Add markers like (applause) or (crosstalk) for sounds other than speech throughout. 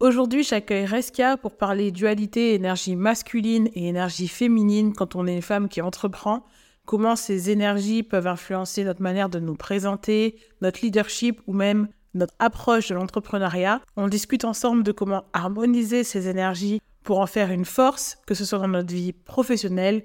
Aujourd'hui, j'accueille Reskia pour parler dualité énergie masculine et énergie féminine quand on est une femme qui entreprend, comment ces énergies peuvent influencer notre manière de nous présenter, notre leadership ou même notre approche de l'entrepreneuriat. On discute ensemble de comment harmoniser ces énergies pour en faire une force, que ce soit dans notre vie professionnelle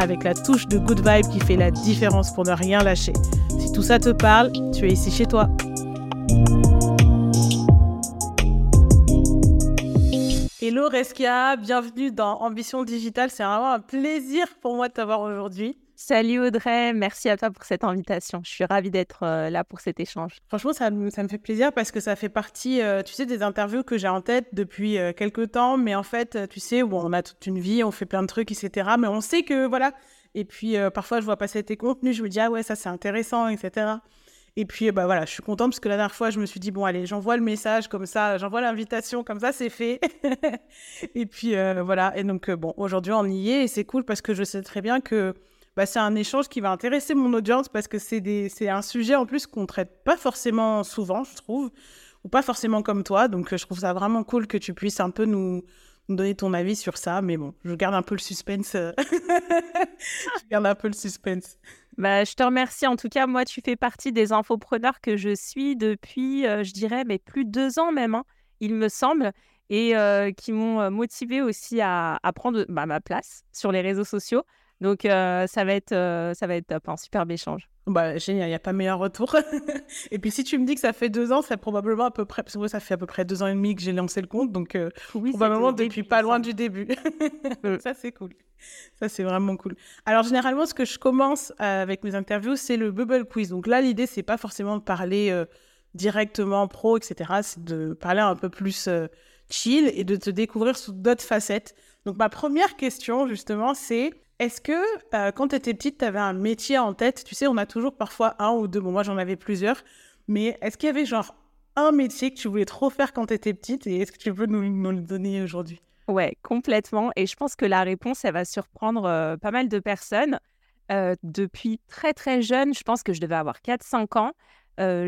avec la touche de good vibe qui fait la différence pour ne rien lâcher. Si tout ça te parle, tu es ici chez toi. Hello Reskia, bienvenue dans Ambition Digitale. C'est vraiment un plaisir pour moi de t'avoir aujourd'hui. Salut Audrey, merci à toi pour cette invitation. Je suis ravie d'être euh, là pour cet échange. Franchement, ça, me fait plaisir parce que ça fait partie, euh, tu sais, des interviews que j'ai en tête depuis euh, quelques temps. Mais en fait, tu sais, bon, on a toute une vie, on fait plein de trucs, etc. Mais on sait que, voilà. Et puis, parfois, je vois passer tes contenus, je me dis, ah ouais, ça c'est intéressant, etc. Et puis, bah voilà, je suis contente parce que la dernière fois, je me suis dit, bon, allez, j'envoie le message comme ça, j'envoie l'invitation comme ça, c'est fait. (laughs) et puis, voilà. Et donc, bon, aujourd'hui, on y est et c'est cool parce que je sais très bien que bah, c'est un échange qui va intéresser mon audience parce que c'est un sujet en plus qu'on traite pas forcément souvent, je trouve, ou pas forcément comme toi. Donc, euh, je trouve ça vraiment cool que tu puisses un peu nous, donner ton avis sur ça. Mais bon, je garde un peu le suspense. (laughs) je garde un peu le suspense. Bah, je te remercie. En tout cas, moi, tu fais partie des infopreneurs que je suis depuis, euh, je dirais, mais plus de deux ans même, hein, il me semble, et euh, qui m'ont motivé aussi à, à prendre bah, ma place sur les réseaux sociaux. Donc, euh, ça, va être, euh, ça va être top, un superbe échange. Bah, génial, il n'y a pas meilleur retour. (laughs) et puis, si tu me dis que ça fait deux ans, ça probablement à peu près, parce que ça fait à peu près deux ans et demi que j'ai lancé le compte, donc euh, probablement depuis pas loin du début. (laughs) ça, c'est cool. Ça, c'est vraiment cool. Alors, généralement, ce que je commence avec mes interviews, c'est le bubble quiz. Donc là, l'idée, c'est pas forcément de parler directement pro, etc. C'est de parler un peu plus chill et de te découvrir sous d'autres facettes. Donc, ma première question, justement, c'est est-ce que euh, quand tu étais petite, tu avais un métier en tête? Tu sais, on a toujours parfois un ou deux. Moi, j'en avais plusieurs. Mais est-ce qu'il y avait genre un métier que tu voulais trop faire quand tu étais petite et est-ce que tu peux nous, nous le donner aujourd'hui? Ouais, complètement. Et je pense que la réponse, elle va surprendre euh, pas mal de personnes. Euh, depuis très très jeune, je pense que je devais avoir 4-5 ans,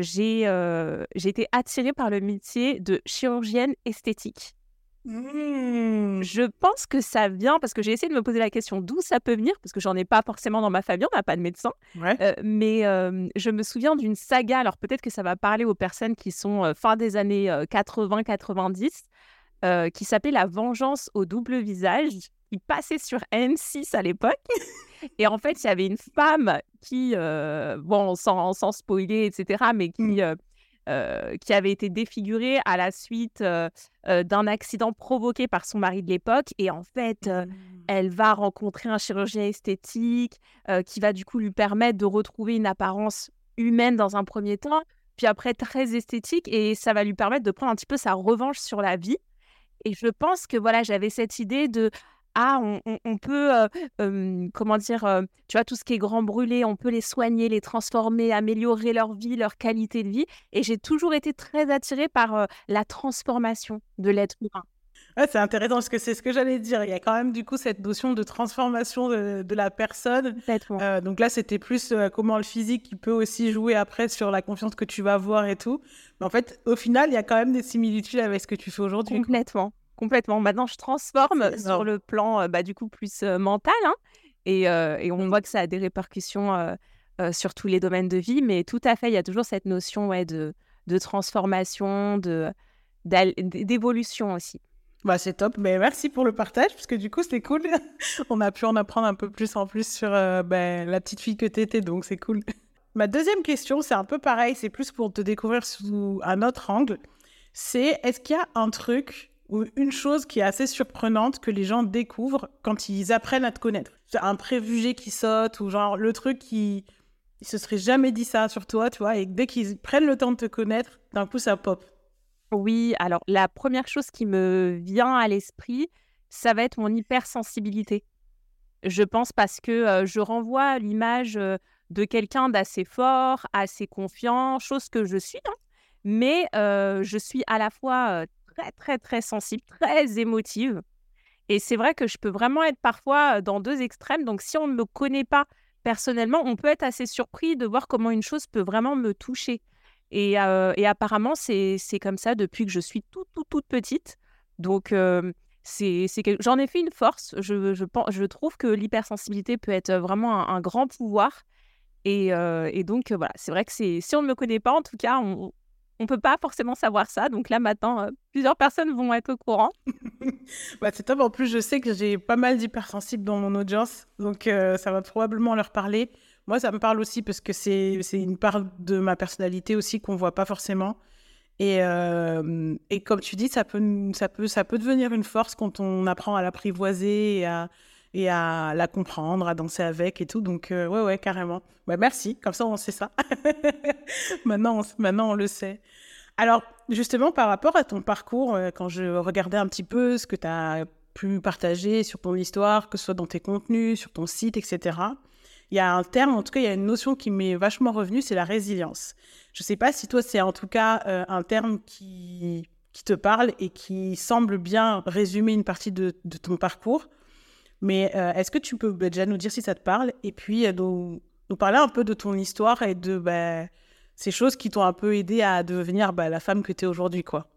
j'ai été attirée par le métier de chirurgienne esthétique. Mmh. Je pense que ça vient parce que j'ai essayé de me poser la question d'où ça peut venir, parce que j'en ai pas forcément dans ma famille, on n'a pas de médecin. Euh, mais je me souviens d'une saga, alors peut-être que ça va parler aux personnes qui sont fin des années 80-90, qui s'appelait La vengeance au double visage, qui passait sur M6 à l'époque. (laughs) Et en fait, il y avait une femme qui, bon, sans, sans spoiler, etc., mais qui mmh. Euh, qui avait été défigurée à la suite euh, euh, d'un accident provoqué par son mari de l'époque. Et en fait, mmh. elle va rencontrer un chirurgien esthétique qui va du coup lui permettre de retrouver une apparence humaine dans un premier temps, puis après très esthétique, et ça va lui permettre de prendre un petit peu sa revanche sur la vie. Et je pense que voilà, j'avais cette idée de ah, on, peut, comment dire, tu vois, tout ce qui est grand brûlé, on peut les soigner, les transformer, améliorer leur vie, leur qualité de vie. Et j'ai toujours été très attirée par la transformation de l'être humain. c'est intéressant parce que c'est ce que j'allais dire. Il y a quand même du coup cette notion de transformation de, la personne. donc là, c'était plus comment le physique qui peut aussi jouer après sur la confiance que tu vas avoir et tout. Mais en fait, au final, il y a quand même des similitudes avec ce que tu fais aujourd'hui. Complètement. Complètement. Maintenant, je transforme sur le plan, euh, bah, du coup, plus mental. Hein, et, et, on voit que ça a des répercussions sur tous les domaines de vie. Mais tout à fait, il y a toujours cette notion ouais, de, de transformation, de, d'évolution aussi. Bah, c'est top. Mais merci pour le partage, parce que du coup, c'était cool. (laughs) on a pu en apprendre un peu plus en plus sur ben, la petite fille que tu étais, donc c'est cool. (laughs) Ma deuxième question, c'est un peu pareil, c'est plus pour te découvrir sous un autre angle. C'est est-ce qu'il y a un truc une chose qui est assez surprenante que les gens découvrent quand ils apprennent à te connaître. Un préjugé qui saute ou genre le truc qui ne se serait jamais dit ça sur toi, tu vois, et dès qu'ils prennent le temps de te connaître, d'un coup ça pop. Oui, alors la première chose qui me vient à l'esprit, ça va être mon hypersensibilité. Je pense parce que je renvoie l'image de quelqu'un d'assez fort, assez confiant, chose que je suis, hein. mais je suis à la fois très, très, très sensible, très émotive. Et c'est vrai que je peux vraiment être parfois dans deux extrêmes. Donc, si on ne me connaît pas personnellement, on peut être assez surpris de voir comment une chose peut vraiment me toucher. Et, apparemment, c'est comme ça depuis que je suis toute, toute, toute petite. Donc, c'est j'en ai fait une force. Je, je, je trouve que l'hypersensibilité peut être vraiment un, grand pouvoir. Et, et donc, voilà, c'est vrai que si on ne me connaît pas, en tout cas, on, on peut pas forcément savoir ça. Donc là, maintenant, euh, plusieurs personnes vont être au courant. (laughs) bah, c'est top. En plus, je sais que j'ai pas mal d'hypersensibles dans mon audience. Donc euh, ça va probablement leur parler. Moi, ça me parle aussi parce que c'est une part de ma personnalité aussi qu'on voit pas forcément. Et, euh, et comme tu dis, ça peut, ça, peut, ça peut devenir une force quand on apprend à l'apprivoiser et à, et à la comprendre, à danser avec et tout. Donc, ouais, ouais, carrément. Bah, merci. Comme ça, on sait ça. (laughs) maintenant, on, maintenant, on le sait. Alors, justement, par rapport à ton parcours, euh, quand je regardais un petit peu ce que tu as pu partager sur ton histoire, que ce soit dans tes contenus, sur ton site, etc., il y a un terme, en tout cas, il y a une notion qui m'est vachement revenue, c'est la résilience. Je ne sais pas si toi, c'est en tout cas euh, un terme qui, qui te parle et qui semble bien résumer une partie de, ton parcours. Mais euh, est-ce que tu peux bah, déjà nous dire si ça te parle et puis nous, nous, parler un peu de ton histoire et de... Bah, ces choses qui t'ont un peu aidé à devenir bah, la femme que tu es aujourd'hui, quoi?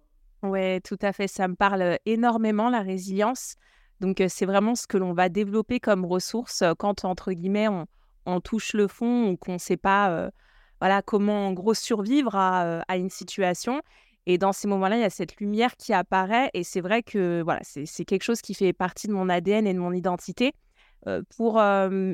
Ouais, tout à fait. Ça me parle énormément, la résilience. Donc, c'est vraiment ce que l'on va développer comme ressource quand, entre guillemets, on, touche le fond ou qu'on ne sait pas voilà, comment, en gros, survivre à, une situation. Et dans ces moments-là, il y a cette lumière qui apparaît. Et c'est vrai que voilà, c'est quelque chose qui fait partie de mon ADN et de mon identité. pour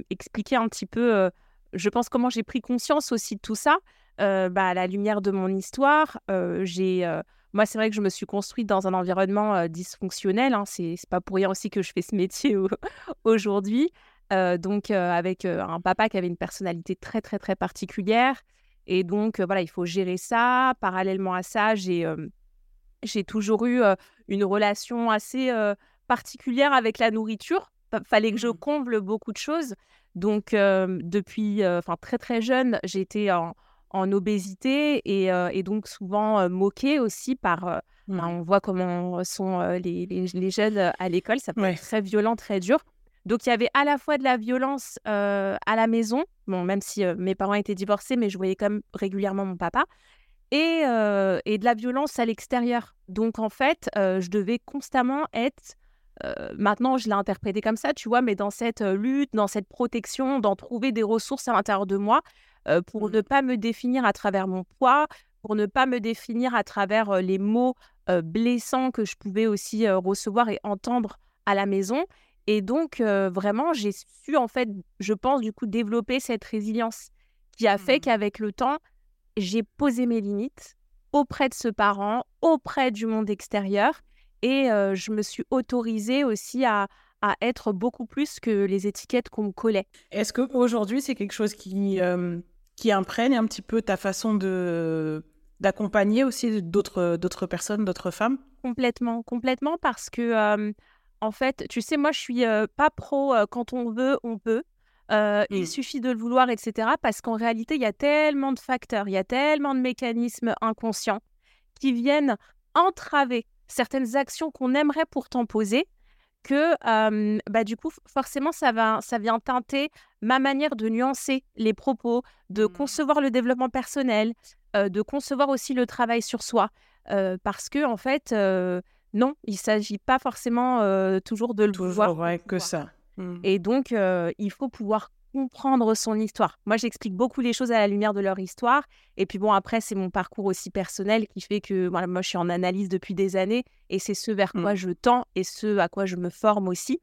expliquer un petit peu, je pense, comment j'ai pris conscience aussi de tout ça. Euh, bah, à la lumière de mon histoire, euh, j'ai, euh, moi, c'est vrai que je me suis construite dans un environnement dysfonctionnel. Hein, c'est, pas pour rien aussi que je fais ce métier (laughs) aujourd'hui. donc, avec un papa qui avait une personnalité très, très, très particulière. Et donc, voilà, il faut gérer ça. Parallèlement à ça, j'ai, j'ai toujours eu une relation assez particulière avec la nourriture. Fallait que je mmh. comble beaucoup de choses. Donc, depuis très, très jeune, j'étais en en obésité et, donc souvent moquée aussi par. Bah, mmh. on voit comment sont les, les, jeunes à l'école, ça peut être très violent, très dur. Donc il y avait à la fois de la violence à la maison, bon, même si mes parents étaient divorcés, mais je voyais quand même régulièrement mon papa, et, et de la violence à l'extérieur. Donc en fait, je devais constamment être maintenant, je l'ai interprété comme ça, tu vois, mais dans cette lutte, dans cette protection, d'en trouver des ressources à l'intérieur de moi pour ne pas me définir à travers mon poids, pour ne pas me définir à travers les mots blessants que je pouvais aussi recevoir et entendre à la maison. Et donc, vraiment, j'ai su, en fait, je pense, du coup, développer cette résilience qui a fait mmh. qu'avec le temps, j'ai posé mes limites auprès de ce parent, auprès du monde extérieur. Et je me suis autorisée aussi à, à être beaucoup plus que les étiquettes qu'on me collait. Est-ce qu'aujourd'hui, c'est quelque chose qui, qui imprègne un petit peu ta façon de d'accompagner aussi d'autres d'autres personnes, d'autres femmes? Complètement, complètement parce que en fait, tu sais, moi je suis pas pro quand on veut, on peut. Il mmh. suffit de le vouloir, etc. Parce qu'en réalité, il y a tellement de facteurs, il y a tellement de mécanismes inconscients qui viennent entraver certaines actions qu'on aimerait pourtant poser que bah, du coup, forcément, ça, va, ça vient teinter ma manière de nuancer les propos, de mmh. concevoir le développement personnel, de concevoir aussi le travail sur soi. parce que, en fait, non, il ne s'agit pas forcément toujours de le toujours, voir. que ça. Mmh. Et donc, il faut pouvoir comprendre son histoire. Moi, j'explique beaucoup les choses à la lumière de leur histoire. Et puis bon, après, c'est mon parcours aussi personnel qui fait que voilà, moi, je suis en analyse depuis des années et c'est ce vers quoi mmh. je tends et ce à quoi je me forme aussi.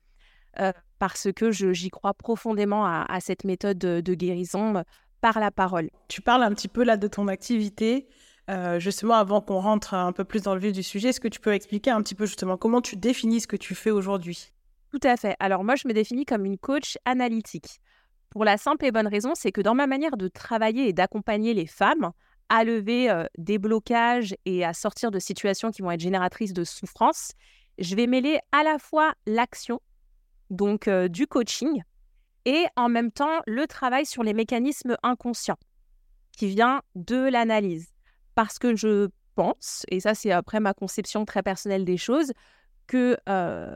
Euh, parce que j'y crois profondément à, cette méthode de, guérison euh, par la parole. Tu parles un petit peu là de ton activité. Euh, justement, avant qu'on rentre un peu plus dans le vif du sujet, est-ce que tu peux expliquer un petit peu justement comment tu définis ce que tu fais aujourd'hui? Tout à fait. Alors moi, je me définis comme une coach analytique. Pour la simple et bonne raison, c'est que dans ma manière de travailler et d'accompagner les femmes à lever des blocages et à sortir de situations qui vont être génératrices de souffrance, je vais mêler à la fois l'action, donc du coaching, et en même temps le travail sur les mécanismes inconscients qui vient de l'analyse. Parce que je pense, et ça c'est après ma conception très personnelle des choses, que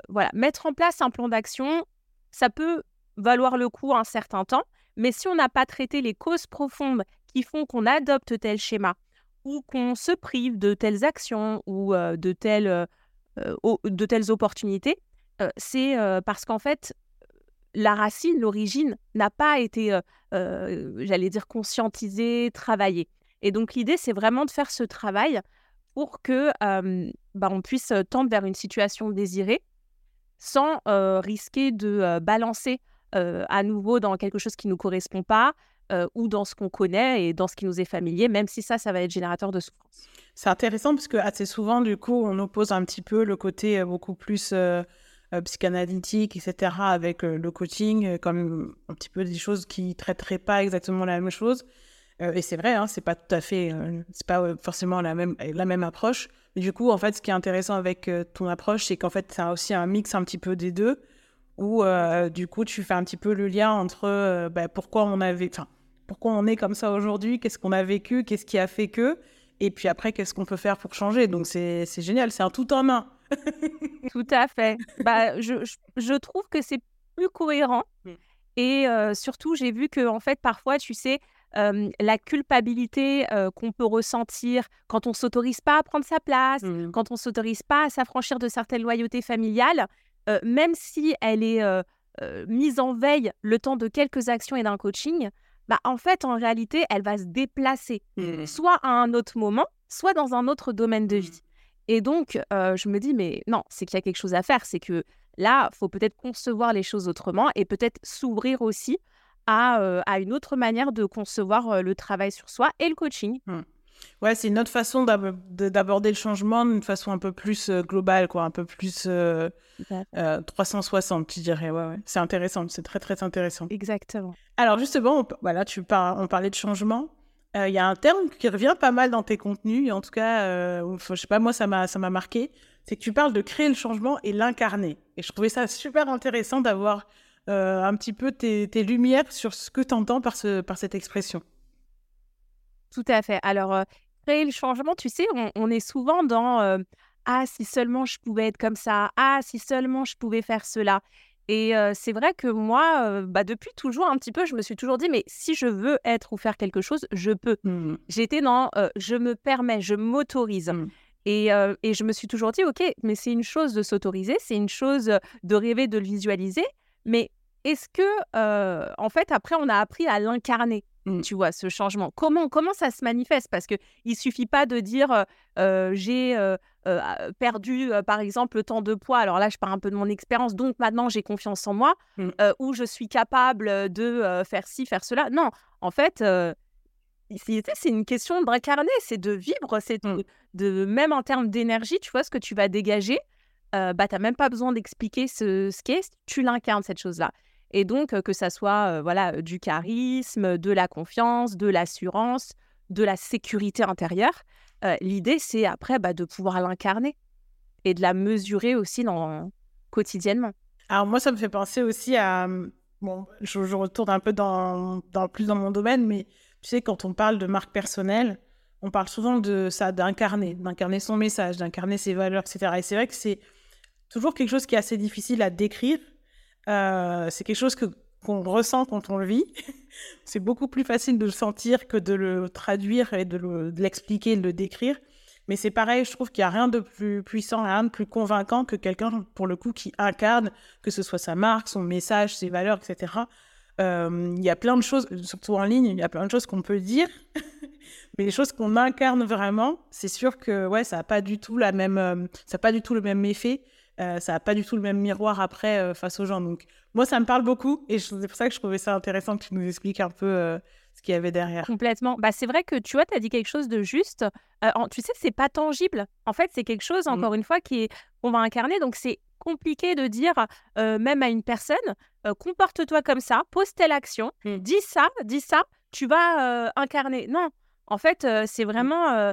voilà, mettre en place un plan d'action, ça peut valoir le coup un certain temps, mais si on n'a pas traité les causes profondes qui font qu'on adopte tel schéma ou qu'on se prive de telles actions ou de, telles, de telles opportunités, c'est parce qu'en fait, la racine, l'origine, n'a pas été, j'allais dire, conscientisée, travaillée. Et donc l'idée, c'est vraiment de faire ce travail pour que bah, on puisse tendre vers une situation désirée sans risquer de balancer à nouveau dans quelque chose qui ne nous correspond pas ou dans ce qu'on connaît et dans ce qui nous est familier, même si ça, ça va être générateur de souffrance. C'est intéressant parce que assez souvent, du coup, on oppose un petit peu le côté beaucoup plus psychanalytique, etc., avec le coaching, comme un petit peu des choses qui ne traiteraient pas exactement la même chose. Et c'est vrai, hein, c'est pas tout à fait, c'est pas forcément la même, la même approche. Mais du coup, en fait, ce qui est intéressant avec ton approche, c'est qu'en fait, c'est aussi un mix un petit peu des deux où euh, du coup tu fais un petit peu le lien entre euh, bah, pourquoi on avait, enfin pourquoi on est comme ça aujourd'hui, qu'est-ce qu'on a vécu, qu'est-ce qui a fait que, et puis après qu'est-ce qu'on peut faire pour changer. Donc c'est génial, c'est un tout en un. (laughs) tout à fait. Bah, je, je, trouve que c'est plus cohérent mm. et euh, surtout j'ai vu que en fait parfois tu sais la culpabilité qu'on peut ressentir quand on s'autorise pas à prendre sa place, mm. quand on s'autorise pas à s'affranchir de certaines loyautés familiales, même si elle est mise en veille le temps de quelques actions et d'un coaching, bah, en fait, en réalité, elle va se déplacer, mmh. soit à un autre moment, soit dans un autre domaine de mmh. vie. Et donc, je me dis, mais non, c'est qu'il y a quelque chose à faire. C'est que là, il faut peut-être concevoir les choses autrement et peut-être s'ouvrir aussi à, à, une autre manière de concevoir le travail sur soi et le coaching. Mmh. Ouais, c'est une autre façon d'aborder le changement d'une façon un peu plus euh, globale, quoi, un peu plus 360, euh, je dirais. Ouais, ouais. C'est intéressant, c'est très très intéressant. Exactement. Alors justement, voilà, tu par... on parlait de changement. Il y a un terme qui revient pas mal dans tes contenus, et en tout cas, je sais pas, moi ça m'a ça m'a marqué. C'est que tu parles de créer le changement et l'incarner. Et je trouvais ça super intéressant d'avoir un petit peu tes, tes, lumières sur ce que tu entends par, ce, par cette expression. Tout à fait. Alors, créer le changement, tu sais, on, est souvent dans Ah, si seulement je pouvais être comme ça. Ah, si seulement je pouvais faire cela. Et c'est vrai que moi, bah, depuis toujours un petit peu, je me suis toujours dit, mais si je veux être ou faire quelque chose, je peux. Mmh. J'étais dans je me permets, je m'autorise. Mmh. Et, et, je me suis toujours dit, OK, mais c'est une chose de s'autoriser, c'est une chose de rêver, de le visualiser, mais est-ce que, en fait, après, on a appris à l'incarner Mmh. tu vois, ce changement? Comment, comment ça se manifeste? Parce qu'il ne suffit pas de dire j'ai perdu, par exemple, le temps de poids. Alors là, je parle un peu de mon expérience, donc maintenant j'ai confiance en moi, mmh. ou je suis capable de faire ci, faire cela. Non, en fait, c'est une question d'incarner, c'est de vivre, c'est mmh. de, même en termes d'énergie, tu vois, ce que tu vas dégager. Bah, tu n'as même pas besoin d'expliquer ce, qu'est, tu l'incarnes, cette chose-là. Et donc, que ça soit voilà, du charisme, de la confiance, de l'assurance, de la sécurité intérieure, l'idée, c'est après bah, de pouvoir l'incarner et de la mesurer aussi dans, quotidiennement. Alors moi, ça me fait penser aussi à... Mmh, bon, je, retourne un peu dans, plus dans mon domaine, mais tu sais, quand on parle de marque personnelle, on parle souvent de ça, d'incarner, d'incarner son message, d'incarner ses valeurs, etc. Et c'est vrai que c'est toujours quelque chose qui est assez difficile à décrire euh, c'est quelque chose que qu'on ressent quand on le vit. (laughs) c'est beaucoup plus facile de le sentir que de le traduire et de l'expliquer, de, le décrire. Mais c'est pareil, je trouve qu'il n'y a rien de plus puissant, rien de plus convaincant que quelqu'un, pour le coup, qui incarne, que ce soit sa marque, son message, ses valeurs, etc. Euh, il y a plein de choses, surtout en ligne, il y a plein de choses qu'on peut dire. (laughs) Mais les choses qu'on incarne vraiment, c'est sûr que ouais, ça n'a pas euh, pas du tout le même effet. Euh, ça n'a pas du tout le même miroir après euh, face aux gens. Donc, moi, ça me parle beaucoup et c'est pour ça que je trouvais ça intéressant que tu nous expliques un peu euh, ce qu'il y avait derrière. Complètement. Bah, c'est vrai que tu vois, tu as dit quelque chose de juste. tu sais, c'est pas tangible. En fait, c'est quelque chose, mmh. encore une fois, qui est... qu'on va incarner. Donc, c'est compliqué de dire, même à une personne, comporte-toi comme ça, pose telle action, mmh. dis ça, dis ça, tu vas incarner. Non, En fait, c'est vraiment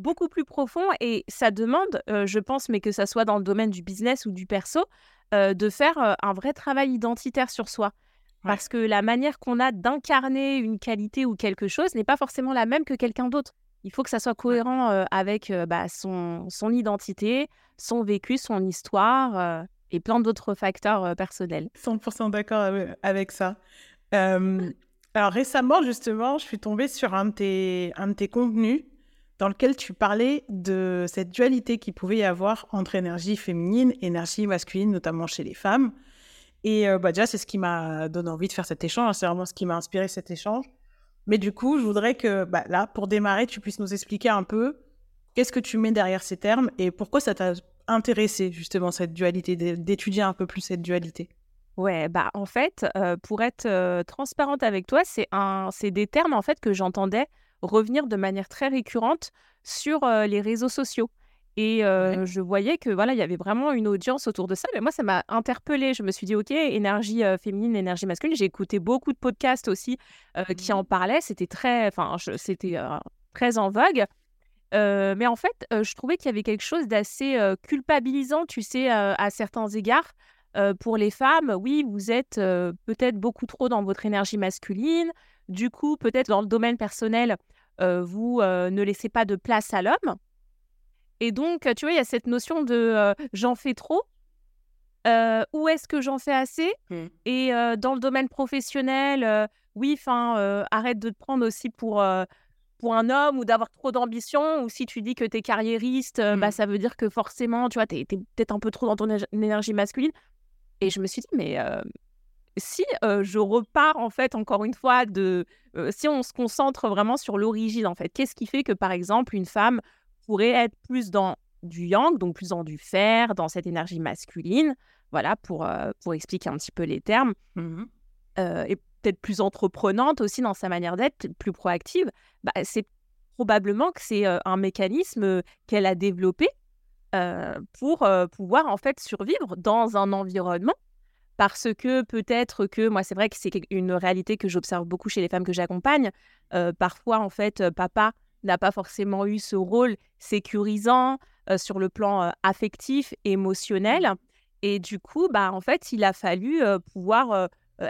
beaucoup plus profond et ça demande, je pense, mais que ça soit dans le domaine du business ou du perso, de faire un vrai travail identitaire sur soi. Parce que la manière qu'on a d'incarner une qualité ou quelque chose n'est pas forcément la même que quelqu'un d'autre. Il faut que ça soit cohérent avec bah, son, son identité, son vécu, son histoire et plein d'autres facteurs personnels. 100% d'accord avec ça. alors récemment, justement, je suis tombée sur un de tes, un de tes contenus dans lequel tu parlais de cette dualité qu'il pouvait y avoir entre énergie féminine et énergie masculine, notamment chez les femmes. Et bah, déjà, c'est ce qui m'a donné envie de faire cet échange. C'est vraiment ce qui m'a inspiré cet échange. Mais du coup, je voudrais que bah, là, pour démarrer, tu puisses nous expliquer un peu qu'est-ce que tu mets derrière ces termes et pourquoi ça t'a intéressé justement cette dualité, d'étudier un peu plus cette dualité. Ouais, bah en fait, pour être transparente avec toi, c'est un, c'est des termes en fait que j'entendais revenir de manière très récurrente sur les réseaux sociaux. Et je voyais que voilà, il y avait vraiment une audience autour de ça. Mais moi, ça m'a interpellée. Je me suis dit, OK, énergie féminine, énergie masculine. J'ai écouté beaucoup de podcasts aussi qui en mmh. parlaient. C'était très, enfin, c'était très en vogue. mais en fait, je trouvais qu'il y avait quelque chose d'assez culpabilisant, tu sais, à certains égards. pour les femmes, oui, vous êtes peut-être beaucoup trop dans votre énergie masculine. Du coup, peut-être dans le domaine personnel, vous ne laissez pas de place à l'homme. Et donc, tu vois, il y a cette notion de j'en fais trop. où est-ce que j'en fais assez mmh. Et dans le domaine professionnel, oui, enfin, arrête de te prendre aussi pour, pour un homme ou d'avoir trop d'ambition. Ou si tu dis que tu es carriériste, bah, mmh. ça veut dire que forcément, tu vois, tu es, peut-être un peu trop dans ton énergie masculine. Et je me suis dit, mais si je repars, en fait, encore une fois, de. si on se concentre vraiment sur l'origine, en fait, qu'est-ce qui fait que, par exemple, une femme pourrait être plus dans du yang, donc plus dans du fer, dans cette énergie masculine, voilà, pour, euh, pour expliquer un petit peu les termes, mmh et peut-être plus entreprenante aussi dans sa manière d'être, plus proactive, bah, c'est probablement que c'est un mécanisme qu'elle a développé pour pouvoir en fait survivre dans un environnement parce que peut-être que moi c'est vrai que c'est une réalité que j'observe beaucoup chez les femmes que j'accompagne parfois en fait papa n'a pas forcément eu ce rôle sécurisant sur le plan affectif, émotionnel. Et du coup, bah, en fait, il a fallu pouvoir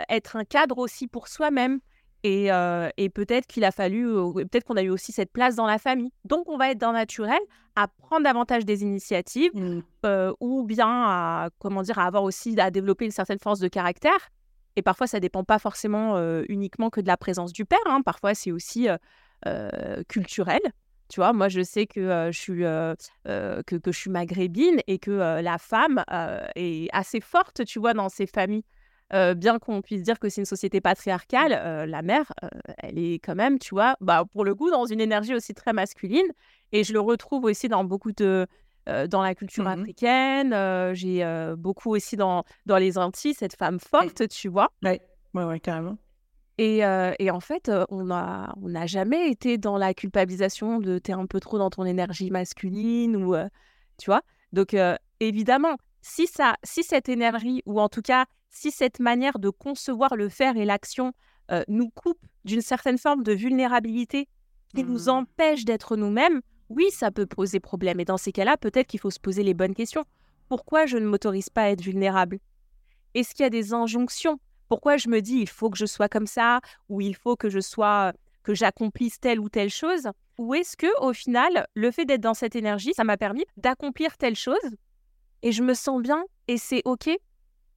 être un cadre aussi pour soi-même. Et, peut-être qu'il a fallu, peut-être qu'on a eu aussi cette place dans la famille. Donc, on va être dans naturel, à prendre davantage des initiatives, mmh. ou bien à, comment dire, à avoir aussi, à développer une certaine force de caractère. Et parfois, ça dépend pas forcément uniquement que de la présence du père. Hein. Parfois, c'est aussi euh, culturelle. Tu vois, moi, je sais que, je, suis, que, que, je suis maghrébine et que la femme est assez forte, tu vois, dans ses familles. Bien qu'on puisse dire que c'est une société patriarcale, la mère, elle est quand même, tu vois, bah, pour le coup, dans une énergie aussi très masculine. Et je le retrouve aussi dans beaucoup de. dans la culture mmh africaine, j'ai beaucoup aussi dans, dans les Antilles, cette femme forte, tu vois. Oui, ouais, ouais, carrément. Et, en fait, on n'a on a jamais été dans la culpabilisation de t'es un peu trop dans ton énergie masculine ou tu vois. Donc évidemment, si ça, si cette énergie ou en tout cas si cette manière de concevoir le faire et l'action nous coupe d'une certaine forme de vulnérabilité qui nous mmh. empêche d'être nous-mêmes, oui, ça peut poser problème. Et dans ces cas-là, peut-être qu'il faut se poser les bonnes questions. Pourquoi je ne m'autorise pas à être vulnérable? Est-ce qu'il y a des injonctions? Pourquoi je me dis il faut que je sois comme ça ou il faut que je sois que j'accomplisse telle ou telle chose? Ou est-ce que au final, le fait d'être dans cette énergie, ça m'a permis d'accomplir telle chose? Et je me sens bien et c'est OK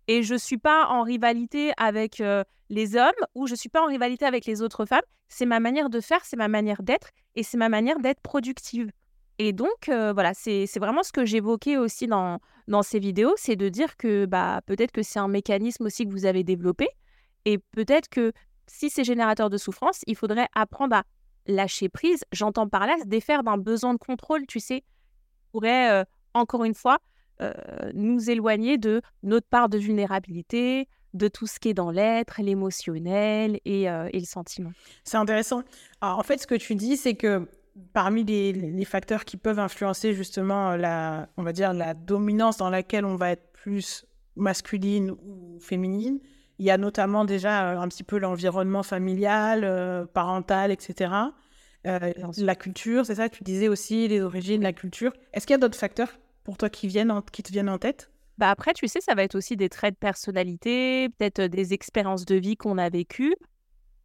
et je suis pas en rivalité avec les hommes ou je suis pas en rivalité avec les autres femmes, c'est ma manière de faire, c'est ma manière d'être et c'est ma manière d'être productive. Et donc, voilà, c'est vraiment ce que j'évoquais aussi dans, dans ces vidéos, c'est de dire que bah, peut-être que c'est un mécanisme aussi que vous avez développé. Et peut-être que si c'est générateur de souffrance, il faudrait apprendre à lâcher prise. J'entends par là se défaire d'un besoin de contrôle, tu sais, pourrait, encore une fois, nous éloigner de notre part de vulnérabilité, de tout ce qui est dans l'être, l'émotionnel et, et, le sentiment. C'est intéressant. Alors, en fait, ce que tu dis, c'est que parmi les, facteurs qui peuvent influencer justement la, on va dire, la dominance dans laquelle on va être plus masculine ou féminine, il y a notamment déjà euh, un petit peu l'environnement familial, euh, parental, etc. la culture, c'est ça Tu disais aussi les origines, la culture. Est-ce qu'il y a d'autres facteurs pour toi qui, viennent qui te viennent en tête? Bah après, tu sais, ça va être aussi des traits de personnalité, peut-être des expériences de vie qu'on a vécues.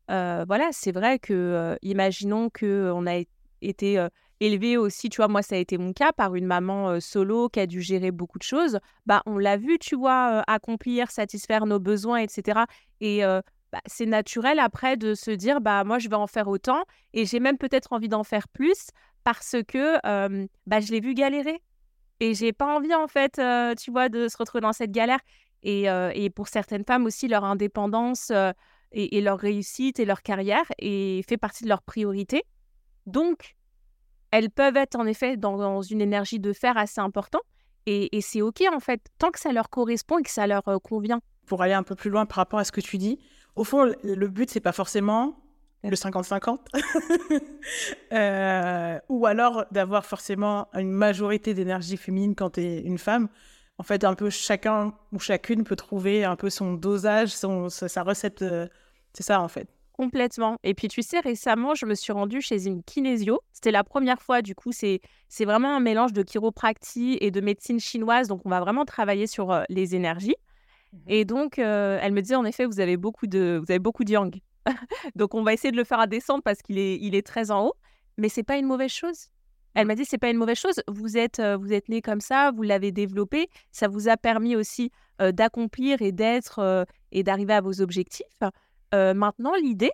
voilà, c'est vrai que, imaginons qu'on a été élevé aussi, tu vois, moi ça a été mon cas par une maman solo qui a dû gérer beaucoup de choses. Bah on l'a vu, tu vois, accomplir, satisfaire nos besoins, etc. Et bah, c'est naturel après de se dire, bah moi je vais en faire autant et j'ai même peut-être envie d'en faire plus parce que bah, je l'ai vu galérer et j'ai pas envie en fait, tu vois, de se retrouver dans cette galère. Et, et pour certaines femmes aussi, leur indépendance et, et, leur réussite et leur carrière et fait partie de leur priorité. Donc elles peuvent être en effet dans, une énergie de fer assez importante. Et, c'est OK, en fait, tant que ça leur correspond et que ça leur euh, convient. Pour aller un peu plus loin par rapport à ce que tu dis, au fond, le but, c'est pas forcément le 50-50, (laughs) euh, ou alors d'avoir forcément une majorité d'énergie féminine quand tu es une femme. En fait, un peu chacun ou chacune peut trouver un peu son dosage, son, sa recette. Euh, c'est ça, en fait. Complètement. Et puis, tu sais, récemment, je me suis rendue chez une kinésio. C'était la première fois, du coup, c'est, c'est vraiment un mélange de chiropractie et de médecine chinoise. Donc, on va vraiment travailler sur euh, les énergies. Mmh et donc, euh, elle me disait, en effet, vous avez beaucoup de, vous avez beaucoup de yang. (laughs) donc, on va essayer de le faire à descendre parce qu'il est, il est très en haut. Mais c'est pas une mauvaise chose. Elle m'a dit, c'est pas une mauvaise chose. Vous êtes, euh, vous êtes né comme ça, vous l'avez développé. Ça vous a permis aussi d'accomplir et d'être et d'arriver à vos objectifs maintenant, l'idée,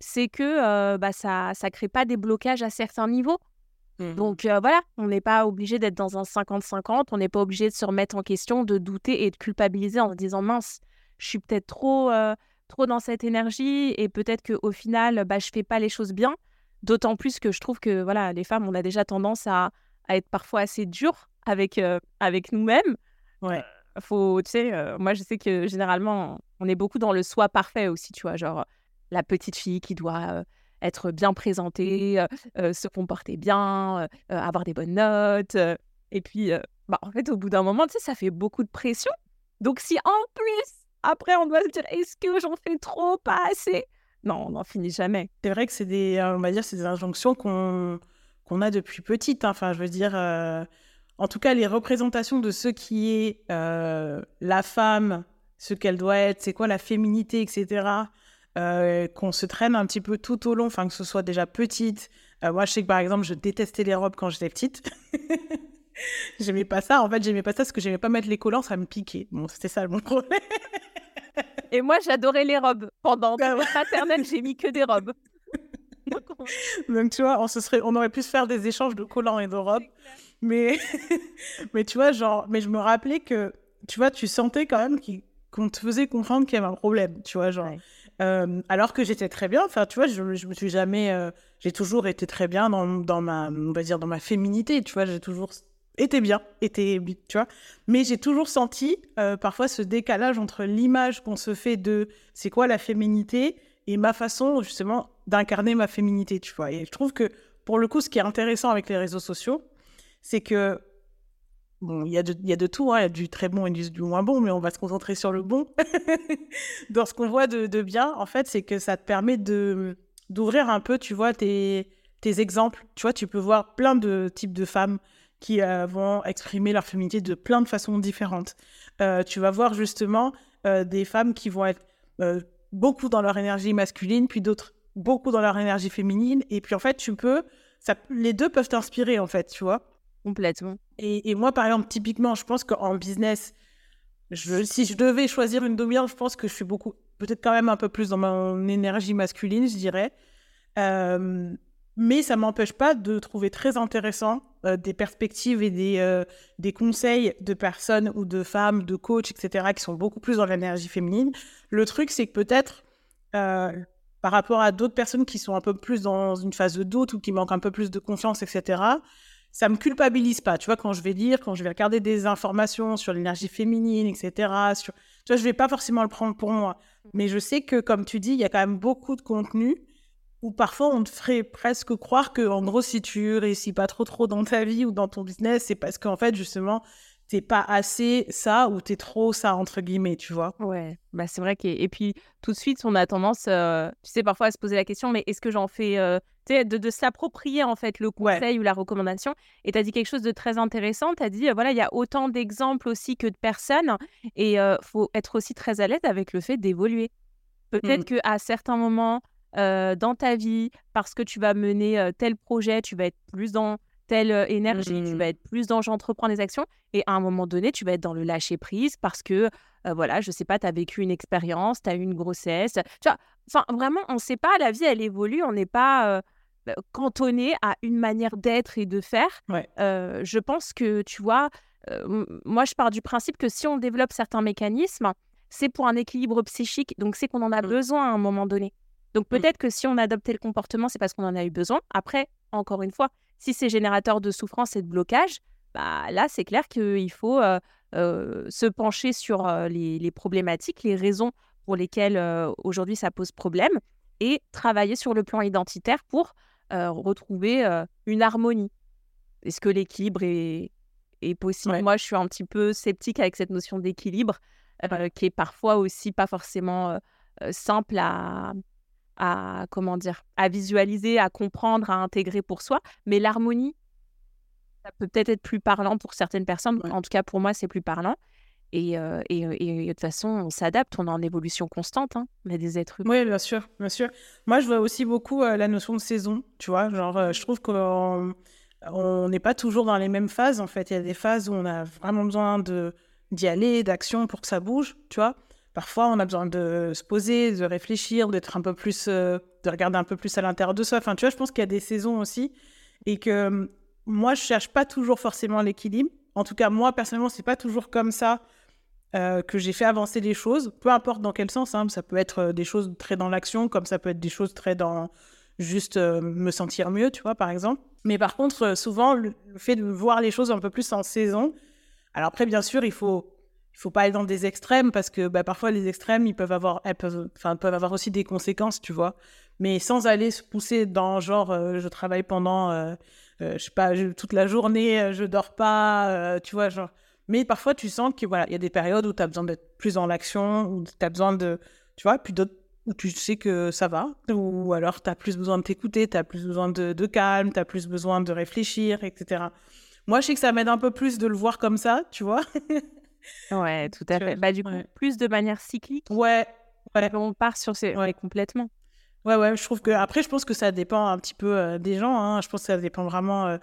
c'est que bah, ça ne crée pas des blocages à certains niveaux. Mmh Donc voilà, on n'est pas obligé d'être dans un 50-50, on n'est pas obligé de se remettre en question, de douter et de culpabiliser en se disant mince, je suis peut-être trop, trop dans cette énergie et peut-être qu'au final, bah, je fais pas les choses bien. D'autant plus que je trouve que voilà, les femmes, on a déjà tendance à, à être parfois assez dures avec, avec nous-mêmes. Ouais. Faut, tu sais, moi je sais que généralement, on est beaucoup dans le soi parfait aussi, tu vois, genre la petite fille qui doit être bien présentée, se comporter bien, avoir des bonnes notes. et puis, bah, en fait, au bout d'un moment, tu sais, ça fait beaucoup de pression. Donc, si en plus, après, on doit se dire, est-ce que j'en fais trop, pas assez? Non, on n'en finit jamais. C'est vrai que c'est des, on va dire, c'est injonctions qu'on qu'on a depuis petite. Hein. Enfin, je veux dire, en tout cas, les représentations de ce qui est la femme ce qu'elle doit être, c'est quoi la féminité, etc. Euh, qu'on se traîne un petit peu tout au long, enfin que ce soit déjà petite. Euh, moi, je sais que par exemple, je détestais les robes quand j'étais petite. (laughs) j'aimais pas ça. En fait, j'aimais pas ça parce que j'aimais pas mettre les collants, ça me piquait. Bon, c'était ça mon (laughs) problème. Et moi, j'adorais les robes. Pendant la maternelle, j'ai mis que des robes. (laughs) Donc, tu vois, on, se serait, on aurait pu se faire des échanges de collants et de robes. Mais, (laughs) mais tu vois, genre, mais je me rappelais que, tu vois, tu sentais quand même qu'on te faisait comprendre qu'il y avait un problème, tu vois, genre. Euh, alors que j'étais très bien, enfin, tu vois, je, je me suis jamais, euh, j'ai toujours été très bien dans, dans, ma, on va dire, dans ma féminité, tu vois, j'ai toujours été bien, été, tu vois, mais j'ai toujours senti euh, parfois ce décalage entre l'image qu'on se fait de c'est quoi la féminité et ma façon justement d'incarner ma féminité, tu vois. Et je trouve que pour le coup, ce qui est intéressant avec les réseaux sociaux, c'est que Bon, il y, a de, y a de tout, hein. il y a du très bon et du, moins bon, mais on va se concentrer sur le bon. (laughs) Dans ce qu'on voit de, bien, en fait, c'est que ça te permet de d'ouvrir un peu, tu vois, tes, tes exemples. Tu vois, tu peux voir plein de types de femmes qui euh, vont exprimer leur féminité de plein de façons différentes. Euh, tu vas voir justement euh, des femmes qui vont être beaucoup dans leur énergie masculine, puis d'autres beaucoup dans leur énergie féminine. Et puis en fait, tu peux, ça, les deux peuvent t'inspirer en fait, tu vois. Complètement. Et, moi, par exemple, typiquement, je pense qu'en business, je, si je devais choisir une demi-heure, je pense que je suis beaucoup, peut-être quand même un peu plus dans mon énergie masculine, je dirais. Euh, mais ça m'empêche pas de trouver très intéressant euh, des perspectives et des, euh, des conseils de personnes ou de femmes, de coachs, etc., qui sont beaucoup plus dans l'énergie féminine. Le truc, c'est que peut-être, par rapport à d'autres personnes qui sont un peu plus dans une phase de doute ou qui manquent un peu plus de confiance, etc., ça me culpabilise pas. Tu vois, quand je vais lire, quand je vais regarder des informations sur l'énergie féminine, etc., sur... tu je vais pas forcément le prendre pour moi. Mais je sais que, comme tu dis, il y a quand même beaucoup de contenu où parfois on te ferait presque croire que, en gros, si tu réussis pas trop trop dans ta vie ou dans ton business, c'est parce qu'en fait, justement, t'es pas assez ça ou t'es trop ça, entre guillemets, tu vois. Ouais, bah c'est vrai que et puis tout de suite, on a tendance, euh, tu sais, parfois à se poser la question, mais est-ce que j'en fais, euh, tu sais, de, de s'approprier en fait le conseil ou la recommandation? Et tu as dit quelque chose de très intéressant, tu as dit, euh, voilà, il y a autant d'exemples aussi que de personnes, et il faut être aussi très à l'aise avec le fait d'évoluer. Peut-être mmh. qu'à certains moments dans ta vie, parce que tu vas mener tel projet, tu vas être plus dans telle énergie, tu vas mmh. être plus dans j'entreprends des actions. Et à un moment donné, tu vas être dans le lâcher prise parce que, voilà, je sais pas, tu as vécu une expérience, tu as eu une grossesse. Tu vois, enfin, vraiment, on ne sait pas, la vie, elle évolue, on n'est pas cantonné à une manière d'être et de faire. je pense que, tu vois, moi, je pars du principe que si on développe certains mécanismes, c'est pour un équilibre psychique, donc c'est qu'on en a mmh. besoin à un moment donné. Donc mmh. peut-être que si on adoptait le comportement, c'est parce qu'on en a eu besoin. Après, encore une fois, si c'est générateur de souffrance et de blocage, bah là, c'est clair qu'il faut euh, euh, se pencher sur euh, les, problématiques, les raisons pour lesquelles aujourd'hui ça pose problème et travailler sur le plan identitaire pour retrouver une harmonie. Est-ce que l'équilibre est, est possible? Moi, je suis un petit peu sceptique avec cette notion d'équilibre qui est parfois aussi pas forcément simple à, à comment dire à visualiser, à comprendre, à intégrer pour soi. Mais l'harmonie, ça peut peut-être être plus parlant pour certaines personnes. En tout cas, pour moi, c'est plus parlant. Et, euh, et, de toute façon, on s'adapte, on est en évolution constante. Hein. On est des êtres humains. Oui, bien sûr, bien sûr. Moi, je vois aussi beaucoup euh, la notion de saison. Tu vois, genre, euh, je trouve qu'on n'est pas toujours dans les mêmes phases. En fait, il y a des phases où on a vraiment besoin de d'y aller, d'action pour que ça bouge. Tu vois. Parfois, on a besoin de se poser, de réfléchir, d'être un peu plus, euh, de regarder un peu plus à l'intérieur de soi. Enfin, tu vois, je pense qu'il y a des saisons aussi et que hum, moi, je cherche pas toujours forcément l'équilibre. En tout cas, moi, personnellement, c'est pas toujours comme ça euh, que j'ai fait avancer les choses, peu importe dans quel sens. Hein. Ça peut être euh, des choses très dans l'action, comme ça peut être des choses très dans juste me sentir mieux, tu vois, par exemple. Mais par contre, souvent, le, fait de voir les choses un peu plus en saison. Alors après, bien sûr, il faut il faut pas aller dans des extrêmes parce que bah, parfois les extrêmes ils peuvent avoir peuvent, peuvent avoir aussi des conséquences tu vois. Mais sans aller se pousser dans genre euh, je travaille pendant euh, euh, je sais pas toute la journée je dors pas tu vois genre. Mais parfois tu sens que voilà il y a des périodes où tu as besoin d'être plus dans l'action où tu as besoin de tu vois puis d'autres où tu sais que ça va ou alors tu as plus besoin de t'écouter tu as plus besoin de, de calme tu as plus besoin de réfléchir etc moi je sais que ça m'aide un peu plus de le voir comme ça tu vois (laughs) Ouais, tout à fait. Bah, du coup, plus de manière cyclique. Ouais. On part sur ces. Ouais, complètement. Ouais, ouais, je trouve que. Après, je pense que ça dépend un petit peu euh, des gens. Hein. Je pense que ça dépend vraiment euh,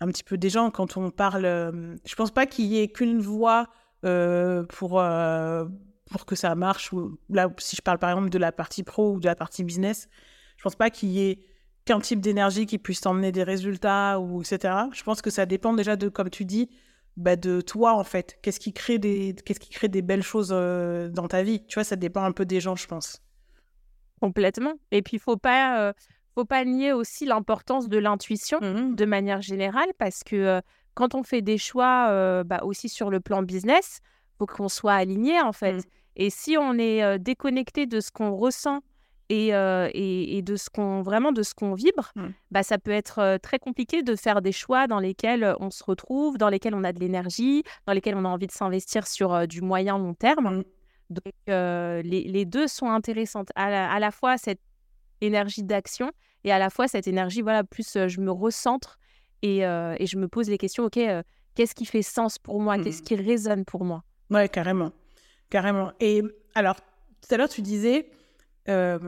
un petit peu des gens. Quand on parle. Euh, je pense pas qu'il y ait qu'une voie pour, pour que ça marche. Ou, là, si je parle par exemple de la partie pro ou de la partie business, je pense pas qu'il y ait qu'un type d'énergie qui puisse emmener des résultats ou etc. Je pense que ça dépend déjà de, comme tu dis, bah, de toi en fait. Qu'est-ce qui crée des qu'est-ce qui crée des belles choses euh, dans ta vie? Tu vois, ça dépend un peu des gens, je pense. Complètement. Et puis il faut pas euh, faut pas nier aussi l'importance de l'intuition mmh de manière générale parce que euh, quand on fait des choix bah, aussi sur le plan business, faut qu'on soit aligné en fait. Mmh. Et si on est déconnecté de ce qu'on ressent et, et, de ce qu'on vraiment de ce qu'on vibre, mmh. bah ça peut être très compliqué de faire des choix dans lesquels on se retrouve, dans lesquels on a de l'énergie, dans lesquels on a envie de s'investir sur du moyen long terme. Mmh. Donc les, les, deux sont intéressantes à la, fois cette énergie d'action et à la fois cette énergie voilà plus je me recentre et, et, je me pose les questions ok qu'est-ce qui fait sens pour moi? Qu'est-ce mmh. qui résonne pour moi? Ouais carrément carrément et alors tout à l'heure tu disais euh,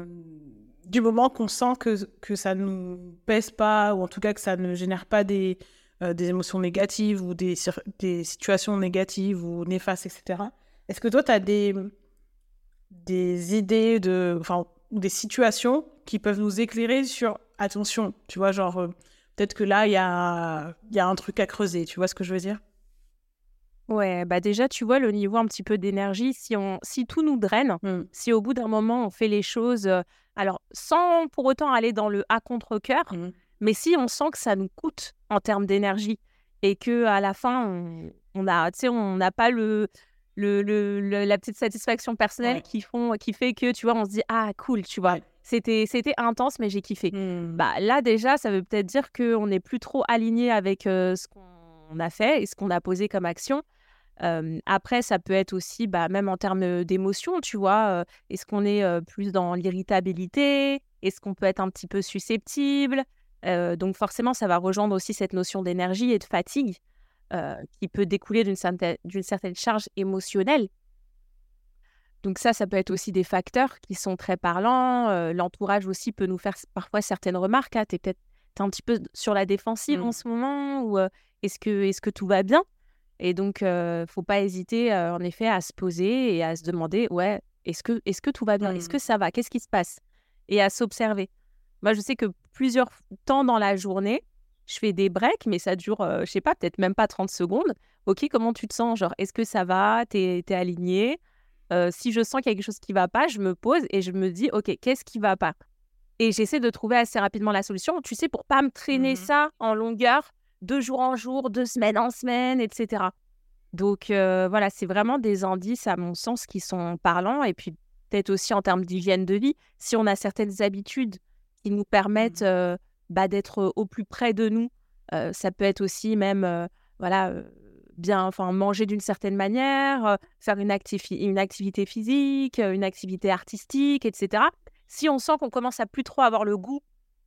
du moment qu'on sent que, que ça ne nous pèse pas, ou en tout cas que ça ne génère pas des, euh, des émotions négatives ou des, des situations négatives ou néfastes, etc. Est-ce que toi, tu as des, des idées de, enfin, des situations qui peuvent nous éclairer sur attention, tu vois, genre, euh, peut-être que là, il y a, y a un truc à creuser, tu vois ce que je veux dire? Ouais, bah déjà, tu vois le niveau un petit peu d'énergie, si, on, si tout nous draine, mmh. si au bout d'un moment on fait les choses, alors sans pour autant aller dans le à contre-coeur, mmh. mais si on sent que ça nous coûte en termes d'énergie et que à la fin on, on a, on n'a pas le, le, le, la petite satisfaction personnelle qui, font, qui fait que tu vois, on se dit ah cool, tu vois. C'était, c'était intense, mais j'ai kiffé. Mmh. Bah, là, déjà, ça veut peut-être dire qu'on n'est plus trop aligné avec ce qu'on a fait et ce qu'on a posé comme action. Après, ça peut être aussi, bah, même en termes d'émotion, tu vois, est-ce qu'on est plus dans l'irritabilité? Est-ce qu'on peut être un petit peu susceptible? Donc forcément, ça va rejoindre aussi cette notion d'énergie et de fatigue qui peut découler d'une certaine, charge émotionnelle. Donc ça, ça peut être aussi des facteurs qui sont très parlants. L'entourage aussi peut nous faire parfois certaines remarques. Ah, tu es peut-être un petit peu sur la défensive en mmh. ce moment ou est-ce que, est que tout va bien? Et donc, ne faut pas hésiter, en effet, à se poser et à se demander, ouais, est-ce que, est que tout va bien? Est-ce que mmh. ça va? Qu'est-ce qui se passe? Et à s'observer. Moi, je sais que plusieurs temps dans la journée, je fais des breaks, mais ça dure, je sais pas, peut-être même pas 30 secondes. Ok, comment tu te sens? Genre, est-ce que ça va? T'es es aligné? Si je sens qu'il y a quelque chose qui va pas, je me pose et je me dis, ok, qu'est-ce qui va pas? Et j'essaie de trouver assez rapidement la solution, tu sais, pour pas me traîner mmh ça en longueur de jour en jour, de semaine en semaine, etc. Donc voilà, c'est vraiment des indices, à mon sens, qui sont parlants. Et puis peut-être aussi en termes d'hygiène de vie, si on a certaines habitudes qui nous permettent mmh. bah, d'être au plus près de nous, ça peut être aussi même, voilà, bien, enfin, manger d'une certaine manière, faire une, une activité physique, une activité artistique, etc. Si on sent qu'on commence à plus trop avoir le goût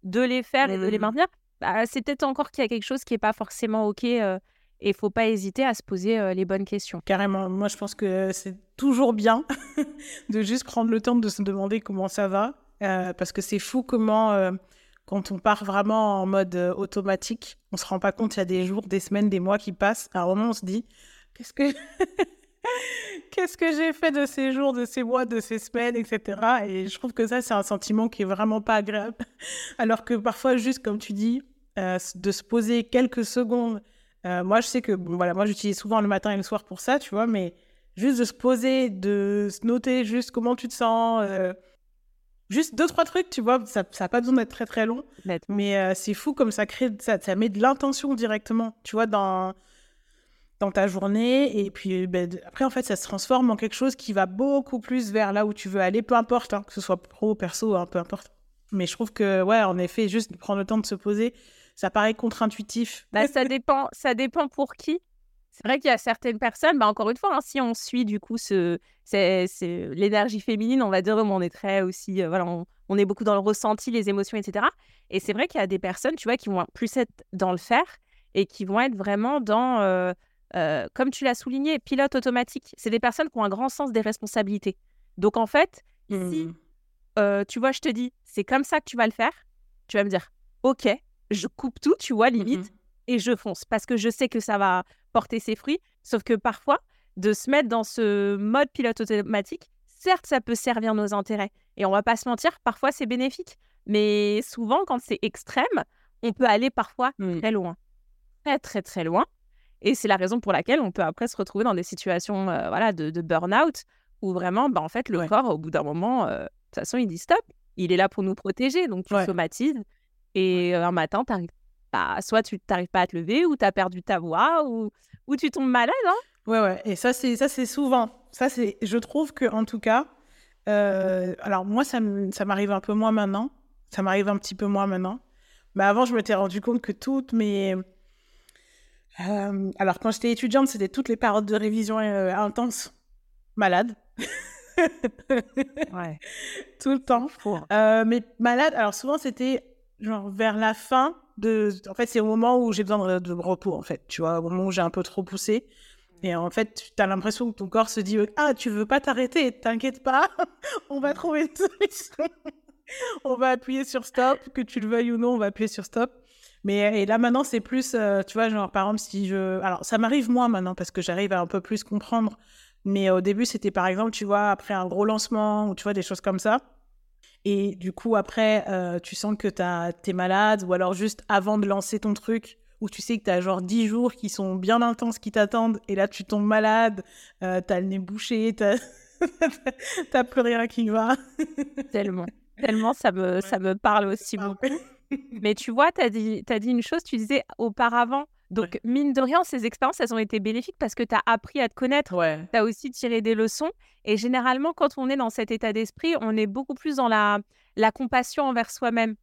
de les faire et de les mmh. maintenir, bah, c'est peut-être encore qu'il y a quelque chose qui n'est pas forcément OK. et il faut pas hésiter à se poser les bonnes questions. Carrément. Moi, je pense que c'est toujours bien (laughs) de juste prendre le temps de se demander comment ça va. parce que c'est fou comment, quand on part vraiment en mode automatique, on se rend pas compte, il y a des jours, des semaines, des mois qui passent. À un moment, on se dit, qu'est-ce que... (laughs) Qu'est-ce que j'ai fait de ces jours, de ces mois, de ces semaines, etc. Et je trouve que ça, c'est un sentiment qui est vraiment pas agréable. Alors que parfois, juste comme tu dis, euh, de se poser quelques secondes. Euh, moi, je sais que, voilà, moi, j'utilise souvent le matin et le soir pour ça, tu vois, mais juste de se poser, de se noter juste comment tu te sens. Euh, juste deux, trois trucs, tu vois, ça n'a pas besoin d'être très, très long. Mais c'est fou comme ça crée, ça, ça met de l'intention directement, tu vois, dans, dans ta journée. Et puis, ben, après, en fait, ça se transforme en quelque chose qui va beaucoup plus vers là où tu veux aller, peu importe, hein, que ce soit pro, perso, hein, peu importe. Mais je trouve que, ouais, en effet, juste prendre le temps de se poser, ça paraît contre-intuitif. Bah, ça, dépend, ça dépend pour qui. C'est vrai qu'il y a certaines personnes, bah, encore une fois, hein, si on suit du coup ce, c'est, l'énergie féminine, on va dire, on est très aussi, euh, voilà, on, est beaucoup dans le ressenti, les émotions, etc. Et c'est vrai qu'il y a des personnes, tu vois, qui vont plus être dans le faire et qui vont être vraiment dans, euh, euh, comme tu l'as souligné, pilote automatique. C'est des personnes qui ont un grand sens des responsabilités. Donc en fait, si, mmh. tu vois, je te dis, c'est comme ça que tu vas le faire, tu vas me dire, ok, je coupe tout, tu vois, limite, mmh et je fonce parce que je sais que ça va porter ses fruits. Sauf que parfois, de se mettre dans ce mode pilote automatique, certes, ça peut servir nos intérêts. Et on va pas se mentir, parfois c'est bénéfique. Mais souvent, quand c'est extrême, on peut aller parfois très loin. Très, très, très loin. Et c'est la raison pour laquelle on peut après se retrouver dans des situations euh, voilà, de, burn-out où vraiment, bah, en fait, le corps, au bout d'un moment, euh, de toute façon, il dit stop. Il est là pour nous protéger. Donc, tu somatises. Et un matin, bah, soit tu n'arrives pas à te lever, ou tu as perdu ta voix, ou, ou tu tombes malade. Hein ouais, ouais. Et ça, c'est, ça, c'est souvent. Ça, c'est, je trouve que, en tout cas, euh, alors moi, ça, ça m'arrive un peu moins maintenant. Ça m'arrive un petit peu moins maintenant. Mais avant, je m'étais rendu compte que toutes mes. Euh, alors, quand j'étais étudiante, c'était toutes les périodes de révision euh, intenses, malade. ouais. (laughs) Tout le temps. mais malade, alors souvent, c'était genre vers la fin de. En fait, c'est au moment où j'ai besoin de, repos, en fait. Tu vois, au moment où j'ai un peu trop poussé. Et en fait, tu as l'impression que ton corps se dit Ah, tu veux pas t'arrêter, t'inquiète pas, (laughs) on va trouver une solution. (laughs) on va appuyer sur stop, que tu le veuilles ou non, on va appuyer sur stop. Mais et là maintenant, c'est plus, euh, tu vois, genre par exemple, si je. Alors, ça m'arrive moins maintenant parce que j'arrive à un peu plus comprendre. Mais au début, c'était par exemple, tu vois, après un gros lancement ou tu vois, des choses comme ça. Et du coup, après, euh, tu sens que tu es malade, ou alors juste avant de lancer ton truc, où tu sais que tu as genre 10 jours qui sont bien intenses qui t'attendent, et là tu tombes malade, euh, tu as le nez bouché, tu n'as (laughs) plus rien qui va. (laughs) tellement, tellement ça me, ça me parle aussi beaucoup. (laughs) Mais tu vois, tu as dit, as dit une chose, tu disais auparavant, donc, mine de rien, ces expériences, elles ont été bénéfiques parce que tu as appris à te connaître. Tu as aussi tiré des leçons. Et généralement, quand on est dans cet état d'esprit, on est beaucoup plus dans la, la compassion envers soi-même.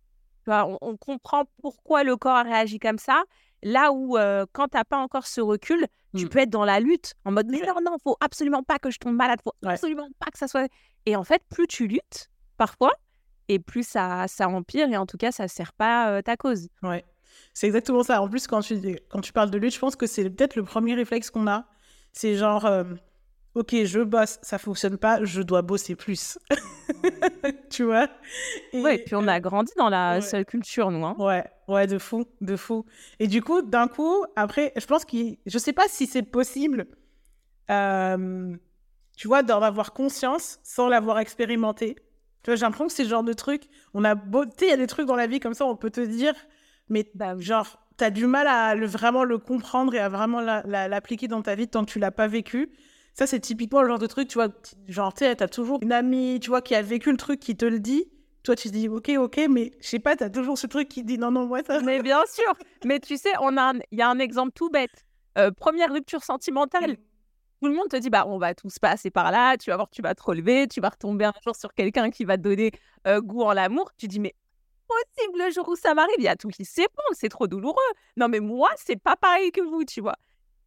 On, on, comprend pourquoi le corps a réagi comme ça. Là où, quand tu n'as pas encore ce recul, tu Mmh. peux être dans la lutte, en mode mais non, non, faut absolument pas que je tombe malade, faut Ouais. absolument pas que ça soit. Et en fait, plus tu luttes, parfois, et plus ça, ça empire, et en tout cas, ça sert pas euh, ta cause. Ouais, c'est exactement ça. En plus, quand tu, quand tu parles de lutte, je pense que c'est peut-être le premier réflexe qu'on a. C'est genre, euh, ok, je bosse, ça fonctionne pas, je dois bosser plus. (laughs) tu vois? Et, Ouais, et puis on a grandi dans la ouais. seule culture, nous. Hein. Ouais, ouais, de fou, de fou. Et du coup, d'un coup, après, je pense qu'il... Je sais pas si c'est possible, euh, tu vois, d'en avoir conscience sans l'avoir expérimenté. Tu vois, j'ai l'impression que c'est le genre de truc, on a beau... Il y a des trucs dans la vie comme ça, on peut te dire, mais Bah genre, t'as du mal à le, vraiment le comprendre et à vraiment la- la- l'appliquer dans ta vie tant que tu l'as pas vécu. Ça, c'est typiquement le genre de truc, tu vois, genre, tu sais, t'as toujours une amie, tu vois, qui a vécu le truc, qui te le dit. Toi, tu te dis, ok, ok, mais je sais pas, t'as toujours ce truc qui dit, non, non, moi, ça... Mais bien sûr. Mais tu sais, on a il y a un exemple tout bête. Euh, première rupture sentimentale. Tout le monde te dit, bah, on va tous passer par là, tu vas voir, tu vas te relever, tu vas retomber un jour sur quelqu'un qui va te donner euh, goût en l'amour. Tu dis, mais possible le jour où ça m'arrive, il y a tout qui s'ébranle, c'est trop douloureux. Non, mais moi, c'est pas pareil que vous, tu vois.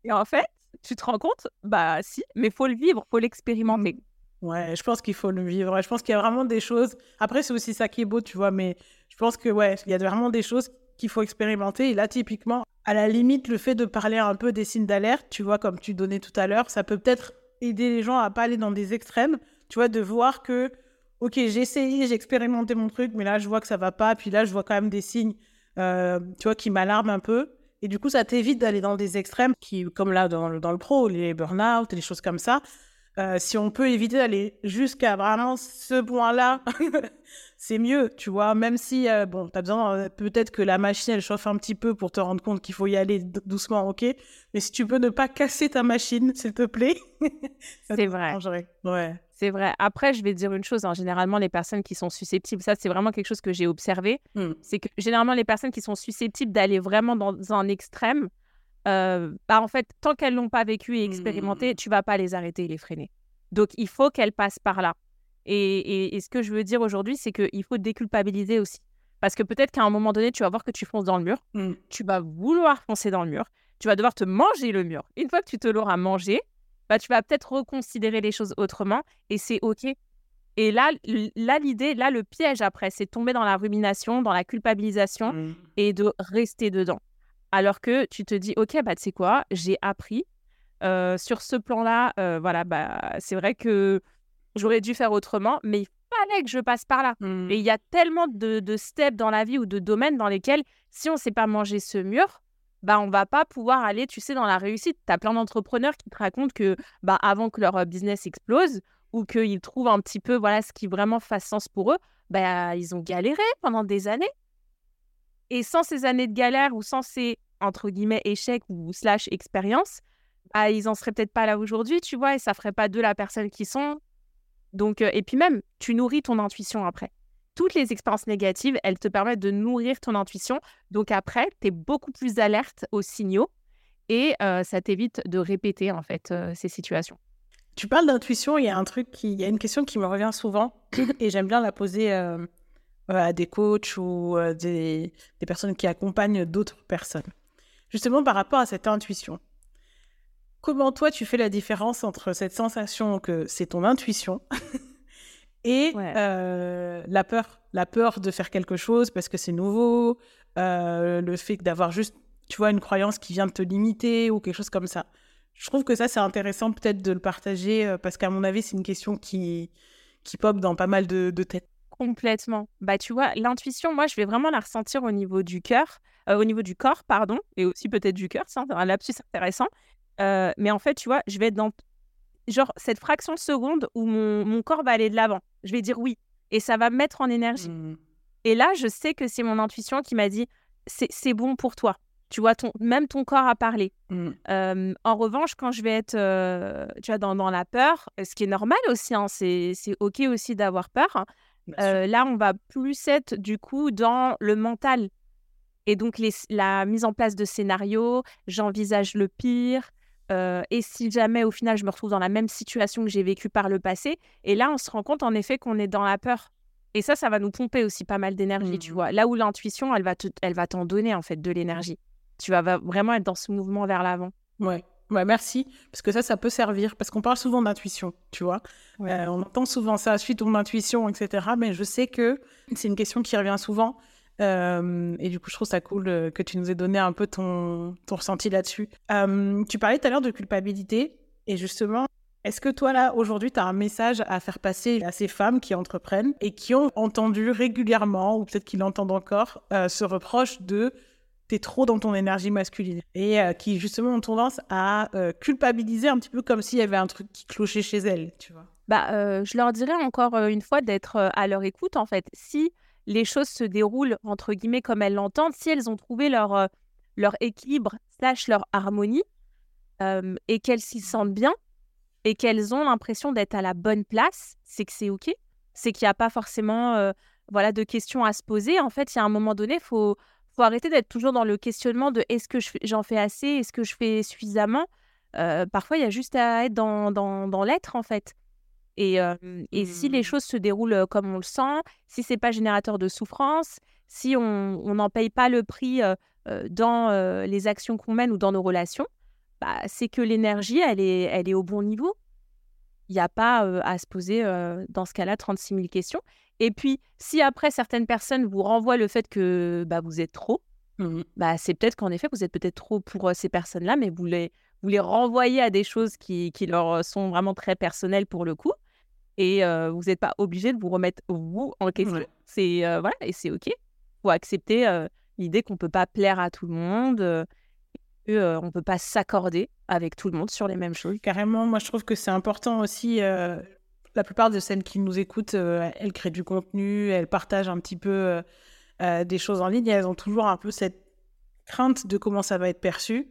Et en fait, tu te rends compte, bah si, mais faut le vivre, faut l'expérimenter. Ouais, je pense qu'il faut le vivre. Je pense qu'il y a vraiment des choses. Après, c'est aussi ça qui est beau, tu vois, mais je pense que, ouais, il y a vraiment des choses qu'il faut expérimenter. Et là, typiquement, à la limite, le fait de parler un peu des signes d'alerte, tu vois, comme tu donnais tout à l'heure, ça peut peut-être aider les gens à pas aller dans des extrêmes, tu vois, de voir que, ok, j'ai essayé, j'ai expérimenté mon truc, mais là, je vois que ça va pas. Puis là, je vois quand même des signes, euh, tu vois, qui m'alarment un peu. Et du coup, ça t'évite d'aller dans des extrêmes, qui, comme là, dans le, dans le pro, les burn-out, les choses comme ça. Euh, si on peut éviter d'aller jusqu'à vraiment ce point-là, (laughs) c'est mieux, tu vois. Même si, euh, bon, tu as besoin, peut-être que la machine, elle chauffe un petit peu pour te rendre compte qu'il faut y aller doucement, ok. Mais si tu peux ne pas casser ta machine, (laughs) s'il te plaît, (laughs) C'est vrai. Ouais. C'est vrai. Après, je vais te dire une chose, hein, généralement, les personnes qui sont susceptibles, ça, c'est vraiment quelque chose que j'ai observé, Hmm. c'est que généralement, les personnes qui sont susceptibles d'aller vraiment dans un extrême, euh, bah, en fait, tant qu'elles l'ont pas vécu et expérimenté, Hmm. tu vas pas les arrêter et les freiner. Donc, il faut qu'elles passent par là. Et, et- et ce que je veux dire aujourd'hui, c'est qu'il faut déculpabiliser aussi. Parce que peut-être qu'à un moment donné, tu vas voir que tu fonces dans le mur, Hmm. tu vas vouloir foncer dans le mur, tu vas devoir te manger le mur. Une fois que tu te l'auras mangé, bah, tu vas peut-être reconsidérer les choses autrement et c'est OK. Et là, l'idée, là, le piège après, c'est de tomber dans la rumination, dans la culpabilisation Hmm. et de rester dedans. Alors que tu te dis, OK, bah, tu sais quoi, j'ai appris. Euh, sur ce plan-là, euh, voilà, bah, c'est vrai que j'aurais dû faire autrement, mais il fallait que je passe par là. Hmm. Et il y a tellement de, de steps dans la vie ou de domaines dans lesquels, si on ne sait pas manger ce mur, bah, on va pas pouvoir aller, tu sais, dans la réussite. Tu as plein d'entrepreneurs qui te racontent que bah, avant que leur business explose ou qu'ils trouvent un petit peu voilà, ce qui vraiment fasse sens pour eux, bah, ils ont galéré pendant des années. Et sans ces années de galère ou sans ces, entre guillemets, échecs ou slash expériences, bah, ils en seraient peut-être pas là aujourd'hui, tu vois, et ça ferait pas d'eux la personne qu'ils sont. Donc, et puis même, tu nourris ton intuition après. Toutes les expériences négatives, elles te permettent de nourrir ton intuition. Donc après, tu es beaucoup plus alerte aux signaux et euh, ça t'évite de répéter en fait euh, ces situations. Tu parles d'intuition, il y a un truc qui, il y a une question qui me revient souvent (coughs) et j'aime bien la poser euh, à des coachs ou des, des personnes qui accompagnent d'autres personnes. Justement par rapport à cette intuition. Comment toi tu fais la différence entre cette sensation que c'est ton intuition et Ouais. euh, la peur, la peur de faire quelque chose parce que c'est nouveau, euh, le fait d'avoir juste, tu vois, une croyance qui vient de te limiter ou quelque chose comme ça. Je trouve que ça, c'est intéressant peut-être de le partager euh, parce qu'à mon avis, c'est une question qui, qui pop dans pas mal de, de têtes. Complètement. Bah tu vois, l'intuition, moi je vais vraiment la ressentir au niveau du cœur, euh, au niveau du corps, pardon, et aussi peut-être du cœur, c'est un lapsus intéressant. Euh, mais en fait, tu vois, je vais être dans genre cette fraction de seconde où mon, mon corps va aller de l'avant. Je vais dire oui. Et ça va me mettre en énergie. Mm. Et là, je sais que c'est mon intuition qui m'a dit c'est bon pour toi. Tu vois, ton, même ton corps a parlé. Mm. Euh, en revanche, quand je vais être euh, tu vois, dans, dans la peur, ce qui est normal aussi, hein, c'est c'est OK aussi d'avoir peur. hein, euh, là, on va plus être du coup dans le mental. Et donc, les- la mise en place de scénarios, j'envisage le pire. Euh, et si jamais, au final, je me retrouve dans la même situation que j'ai vécue par le passé, et là, on se rend compte en effet qu'on est dans la peur. Et ça, ça va nous pomper aussi pas mal d'énergie, tu Mhm. vois. Là où l'intuition, elle va te- elle va t'en donner en fait de l'énergie. tu vas vraiment être dans ce mouvement vers l'avant. Ouais. Ouais, merci. Parce que ça, ça peut servir. Parce qu'on parle souvent d'intuition, tu vois. Euh, on entend souvent ça, suite ton intuition, etc. Mais je sais que c'est une question qui revient souvent. Euh, et du coup, je trouve ça cool euh, que tu nous aies donné un peu ton, ton ressenti là-dessus. tu parlais tout à l'heure de culpabilité. Et justement, est-ce que toi, là, aujourd'hui, tu as un message à faire passer à ces femmes qui entreprennent et qui ont entendu régulièrement, ou peut-être qu'ils l'entendent encore, ce reproche de t'es trop dans ton énergie masculine et euh, qui justement ont tendance à euh, culpabiliser un petit peu comme s'il y avait un truc qui clochait chez elles, tu vois? Bah, euh, je leur dirais encore une fois d'être à leur écoute en fait. Si les choses se déroulent entre guillemets comme elles l'entendent, si elles ont trouvé leur leur équilibre slash leur harmonie et qu'elles s'y sentent bien et qu'elles ont l'impression d'être à la bonne place, c'est que c'est ok. C'est qu'il n'y a pas forcément voilà de questions à se poser. En fait, il y a un moment donné, il faut faut arrêter d'être toujours dans le questionnement de est-ce que j'en fais assez, est-ce que je fais suffisamment. Euh, parfois, il y a juste à être dans, dans, dans l'être, en fait. Et, euh, et si les mmh. choses se déroulent comme on le sent, si c'est pas générateur de souffrance, si on n'en paye pas le prix dans les actions qu'on mène ou dans nos relations, bah, c'est que l'énergie, elle est, elle est au bon niveau. Il n'y a pas à se poser, dans ce cas-là, 36 000 questions. Et puis, si après certaines personnes vous renvoient le fait que bah, vous êtes trop, mmh bah, c'est peut-être qu'en effet, vous êtes peut-être trop pour ces personnes-là, mais vous les, vous les renvoyez à des choses qui, qui leur sont vraiment très personnelles pour le coup. Et vous n'êtes pas obligé de vous remettre vous en question. C'est voilà, et c'est OK. Il faut accepter l'idée qu'on ne peut pas plaire à tout le monde. Euh, on ne peut pas s'accorder avec tout le monde sur les mêmes choses. Carrément, moi je trouve que c'est important aussi la plupart de celles qui nous écoutent, euh, elles créent du contenu, elles partagent un petit peu euh, euh, des choses en ligne et elles ont toujours un peu cette crainte de comment ça va être perçu.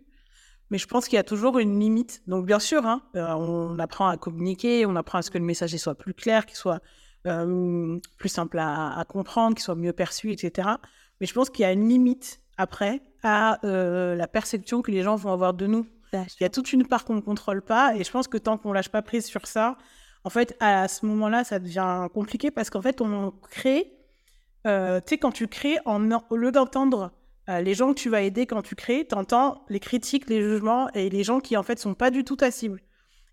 Mais je pense qu'il y a toujours une limite. Donc, bien sûr, hein, on apprend à communiquer, on apprend à ce que le message soit plus clair, qu'il soit plus simple à, comprendre, qu'il soit mieux perçu, etc. Mais je pense qu'il y a une limite après à la perception que les gens vont avoir de nous. Il y a toute une part qu'on ne contrôle pas et je pense que tant qu'on lâche pas prise sur ça, en fait, à ce moment-là, ça devient compliqué parce qu'en fait, on crée, euh, tu sais, quand tu crées, en, au lieu d'entendre euh, les gens que tu vas aider quand tu crées, tu entends les critiques, les jugements et les gens qui, en fait, sont pas du tout ta cible.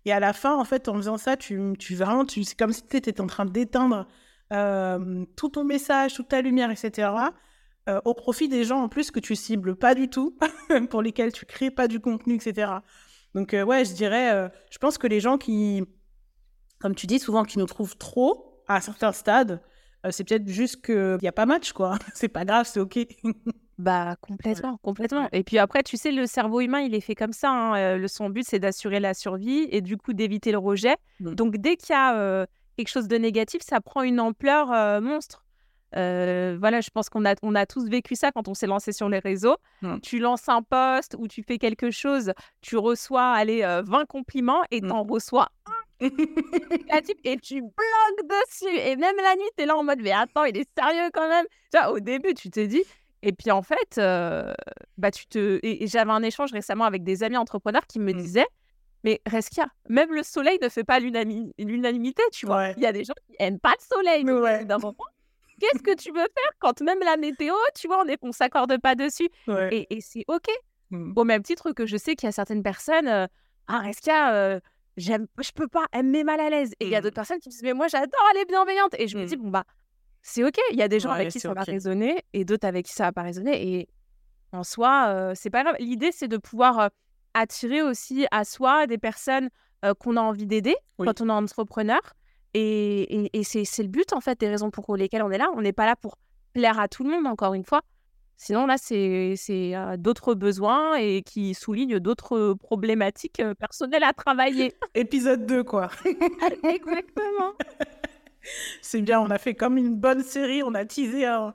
Et à la fin, en fait, en faisant ça, tu, tu vraiment, tu, c'est comme si tu étais en train d'éteindre euh, tout ton message, toute ta lumière, etc., au profit des gens, en plus, que tu cibles pas du tout, (laughs) pour lesquels tu crées pas du contenu, etc. Donc, ouais, je dirais, je pense que les gens qui comme tu dis, souvent qui nous trouvent trop à certains stades. Euh, c'est peut-être juste qu'il n'y a pas match, quoi. (laughs) c'est pas grave, c'est OK. (laughs) bah, complètement, complètement. Et puis après, tu sais, le cerveau humain, il est fait comme ça. Hein. Euh, le, son but, c'est d'assurer la survie et du coup d'éviter le rejet. Mmh. Donc, dès qu'il y a euh, quelque chose de négatif, ça prend une ampleur monstre. voilà, je pense qu'on a, on a tous vécu ça quand on s'est lancé sur les réseaux. Mmh. Tu lances un post ou tu fais quelque chose, tu reçois, allez, 20 compliments et mmh. t'en reçois un (laughs) et tu bloques dessus. Et même la nuit, tu es là en mode, mais attends, il est sérieux quand même. Tu vois, au début, tu t'es dit. Et puis en fait, euh, bah, tu te. Et, j'avais un échange récemment avec des amis entrepreneurs qui me mmh. disaient, mais Reskia, même le soleil ne fait pas l'unanimité, tu vois. Il y a des gens qui aiment pas le soleil. Ouais. Qu'est-ce que tu veux faire quand même la météo, tu vois, on ne s'accorde pas dessus? Et, et c'est OK. Mmh. Au même titre que je sais qu'il y a certaines personnes, euh, ah, Reskia, euh, j'aime, je peux pas, elle me met mal à l'aise. Et il y a d'autres mmh. personnes qui me disent, mais moi j'adore, elle est bienveillante. Et je me dis, mmh. bon bah, c'est ok. Il y a des gens avec qui ça va résonner et d'autres avec qui ça va pas résonner. Et en soi, c'est pas grave. L'idée, c'est de pouvoir attirer aussi à soi des personnes qu'on a envie d'aider quand on est entrepreneur. Et, et, c'est, c'est le but, en fait, des raisons pour lesquelles on est là. On n'est pas là pour plaire à tout le monde, encore une fois. Sinon, là, c'est d'autres besoins et qui soulignent d'autres problématiques personnelles à travailler. (laughs) Épisode 2, quoi. (laughs) Exactement. (laughs) c'est bien, on a fait comme une bonne série, on a teasé un,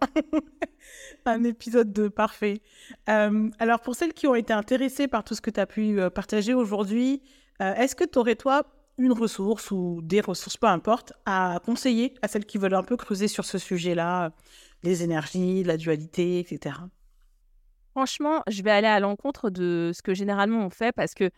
(laughs) épisode 2, parfait. alors, pour celles qui ont été intéressées par tout ce que tu as pu partager aujourd'hui, est-ce que tu aurais, toi, une ressource ou des ressources, peu importe, à conseiller à celles qui veulent un peu creuser sur ce sujet-là les énergies, la dualité, etc. Franchement, je vais aller à l'encontre de ce que généralement on fait parce que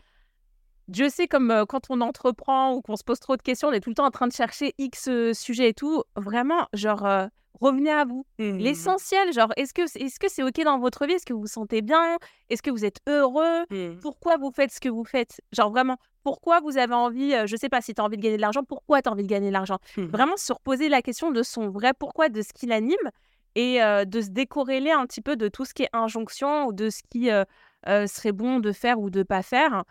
Dieu sait comme euh, quand on entreprend ou qu'on se pose trop de questions, on est tout le temps en train de chercher X euh, sujets et tout. Vraiment, genre, euh, revenez à vous. Mmh. L'essentiel, genre, est-ce que c'est OK dans votre vie? Est-ce que vous vous sentez bien? Est-ce que vous êtes heureux? Mmh. Pourquoi vous faites ce que vous faites? Genre vraiment, pourquoi vous avez envie, je sais pas si tu as envie de gagner de l'argent, pourquoi tu as envie de gagner de l'argent? Mmh. Vraiment se reposer la question de son vrai pourquoi, de ce qui l'anime et de se décorréler un petit peu de tout ce qui est injonction ou de ce qui euh, serait bon de faire ou de pas faire.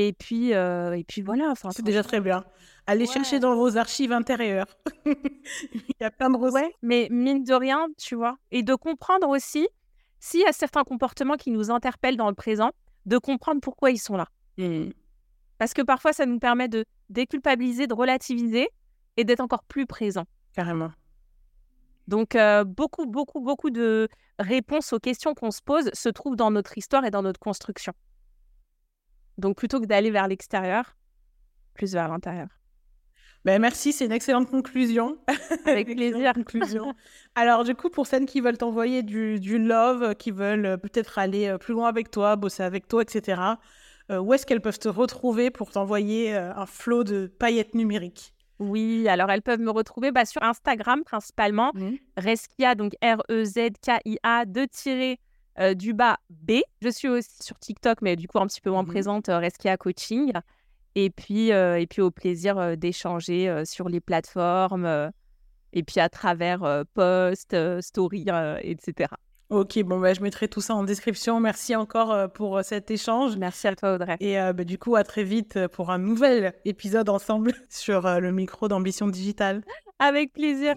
Et puis, euh, et puis voilà. Enfin, C'est déjà très bien. Allez ouais. chercher dans vos archives intérieures. (laughs) Il y a plein de. Ouais, mais mine de rien, tu vois, et de comprendre aussi s'il y a certains comportements qui nous interpellent dans le présent, de comprendre pourquoi ils sont là. Mmh. Parce que parfois, ça nous permet de déculpabiliser, de relativiser et d'être encore plus présent. Carrément. Donc, euh, beaucoup, beaucoup, beaucoup de réponses aux questions qu'on se pose se trouvent dans notre histoire et dans notre construction. Donc, plutôt que d'aller vers l'extérieur, plus vers l'intérieur. Ben, merci, c'est une excellente conclusion. (laughs) Avec plaisir. conclusion. Alors, du coup, pour celles qui veulent t'envoyer du, du love, qui veulent euh, peut-être aller euh, plus loin avec toi, bosser avec toi, etc., euh, où est-ce qu'elles peuvent te retrouver pour t'envoyer euh, un flot de paillettes numériques? Oui, alors elles peuvent me retrouver bah, sur Instagram principalement. Reskia, donc R-E-Z-K-I-A, de tirer euh, du bas B. Je suis aussi sur TikTok, mais du coup un petit peu moins Mhm. présente, euh, Reskia Coaching. Et puis, euh, et puis au plaisir euh, d'échanger sur les plateformes et puis à travers posts, stories, etc. Ok, bon, bah, je mettrai tout ça en description. Merci encore pour cet échange. Merci à toi, Audrey. Et bah, du coup, à très vite pour un nouvel épisode ensemble (laughs) sur le micro d'Ambition Digitale. Avec plaisir.